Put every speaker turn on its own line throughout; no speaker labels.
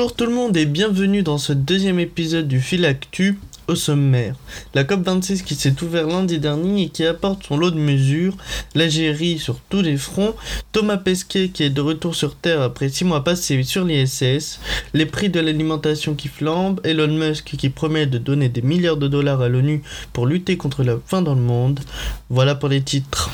Bonjour tout le monde et bienvenue dans ce deuxième épisode du Fil Actu au sommaire. La COP26 qui s'est ouverte lundi dernier et qui apporte son lot de mesures, l'Algérie sur tous les fronts, Thomas Pesquet qui est de retour sur Terre après 6 mois passés sur l'ISS, les prix de l'alimentation qui flambent, Elon Musk qui promet de donner des milliards de dollars à l'ONU pour lutter contre la faim dans le monde. Voilà pour les titres.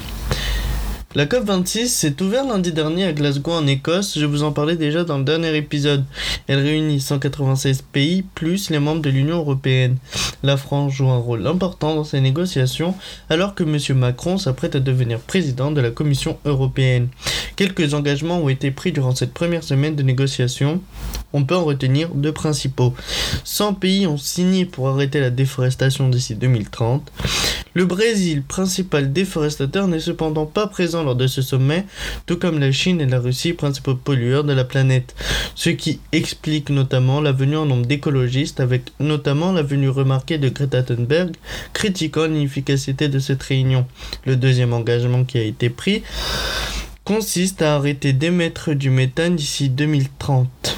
La COP26 s'est ouverte lundi dernier à Glasgow en Écosse, je vous en parlais déjà dans le dernier épisode. Elle réunit 196 pays plus les membres de l'Union européenne. La France joue un rôle important dans ces négociations alors que M. Macron s'apprête à devenir président de la Commission européenne. Quelques engagements ont été pris durant cette première semaine de négociations. On peut en retenir deux principaux. 100 pays ont signé pour arrêter la déforestation d'ici 2030. Le Brésil, principal déforestateur, n'est cependant pas présent lors de ce sommet, tout comme la Chine et la Russie, principaux pollueurs de la planète, ce qui explique notamment la venue en nombre d'écologistes, avec notamment la venue remarquée de Greta Thunberg, critiquant l'inefficacité de cette réunion. Le deuxième engagement qui a été pris consiste à arrêter d'émettre du méthane d'ici 2030.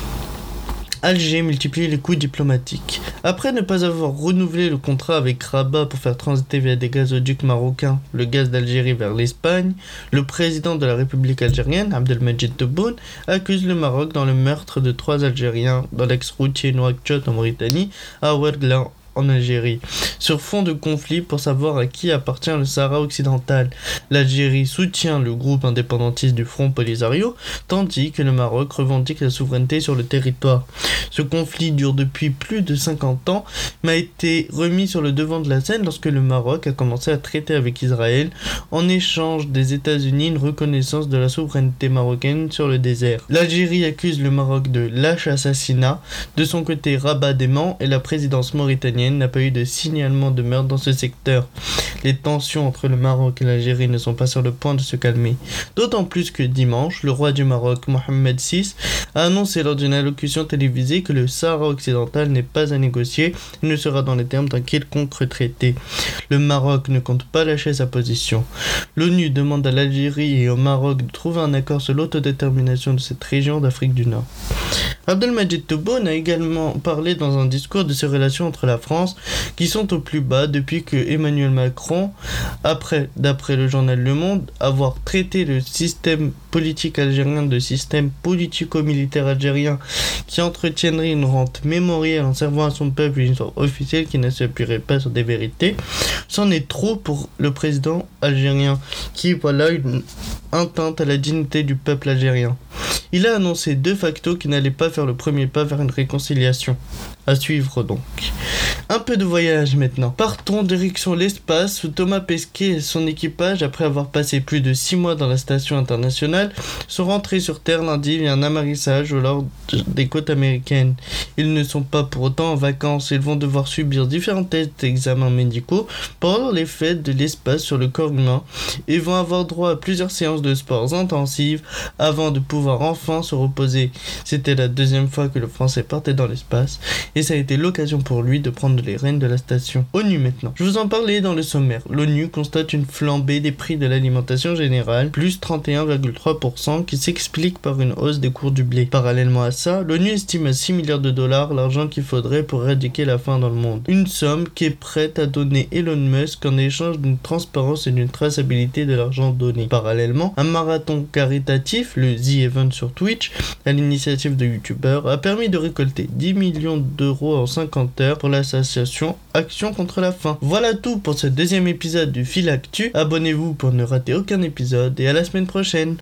Alger multiplie les coûts diplomatiques. Après ne pas avoir renouvelé le contrat avec Rabat pour faire transiter via des gazoducs marocains le gaz d'Algérie vers l'Espagne, le président de la République algérienne, Abdelmajid Tebboune, accuse le Maroc dans le meurtre de trois Algériens dans l'ex-routier Nouakchott en Mauritanie, à Ouergla en Algérie, sur fond de conflit pour savoir à qui appartient le Sahara occidental. L'Algérie soutient le groupe indépendantiste du Front Polisario, tandis que le Maroc revendique la souveraineté sur le territoire. Ce conflit dure depuis plus de 50 ans, mais a été remis sur le devant de la scène lorsque le Maroc a commencé à traiter avec Israël en échange des États-Unis une reconnaissance de la souveraineté marocaine sur le désert. L'Algérie accuse le Maroc de lâche assassinat. De son côté, Rabat dément et la présidence mauritanienne n'a pas eu de signalement de meurtre dans ce secteur. Les tensions entre le Maroc et l'Algérie ne sont pas sur le point de se calmer. D'autant plus que dimanche, le roi du Maroc, Mohamed VI, a annoncé lors d'une allocution télévisée que le Sahara occidental n'est pas à négocier et ne sera dans les termes d'un quelconque traité. Le Maroc ne compte pas lâcher sa position. L'ONU demande à l'Algérie et au Maroc de trouver un accord sur l'autodétermination de cette région d'Afrique du Nord. Abdelmajid Tebboune a également parlé dans un discours de ces relations entre la France qui sont au plus bas depuis que Emmanuel Macron, après, d'après le journal Le Monde, avoir traité le système politique algérien de système politico-militaire algérien qui entretiendrait une rente mémorielle en servant à son peuple une histoire officielle qui ne s'appuierait pas sur des vérités, c'en est trop pour le président algérien qui voilà une atteinte à la dignité du peuple algérien. Il a annoncé de facto qu'il n'allait pas faire le premier pas vers une réconciliation. À suivre donc. Un peu de voyage maintenant. Partons direction l'espace où Thomas Pesquet et son équipage, après avoir passé plus de 6 mois dans la station internationale, sont rentrés sur Terre lundi via un amarissage au large des côtes américaines. Ils ne sont pas pour autant en vacances, ils vont devoir subir différents tests d'examens médicaux pendant les fêtes de l'espace sur le corps humain et vont avoir droit à plusieurs séances de sports intensives avant de pouvoir enfin se reposer. C'était la deuxième fois que le Français partait dans l'espace et ça a été l'occasion pour lui de prendre les rênes de la station. ONU maintenant. Je vous en parlais dans le sommaire. L'ONU constate une flambée des prix de l'alimentation générale, plus 31,3% qui s'explique par une hausse des cours du blé. Parallèlement à ça, l'ONU estime à 6 milliards de dollars l'argent qu'il faudrait pour éradiquer la faim dans le monde. Une somme qui est prête à donner Elon Musk en échange d'une transparence et d'une traçabilité de l'argent donné. Parallèlement, un marathon caritatif, le The Event Twitch, à l'initiative de youtubeurs, a permis de récolter 10 millions d'euros en 50 heures pour l'association Action contre la faim. Voilà tout pour ce deuxième épisode du Fil Actu. Abonnez-vous pour ne rater aucun épisode et à la semaine prochaine.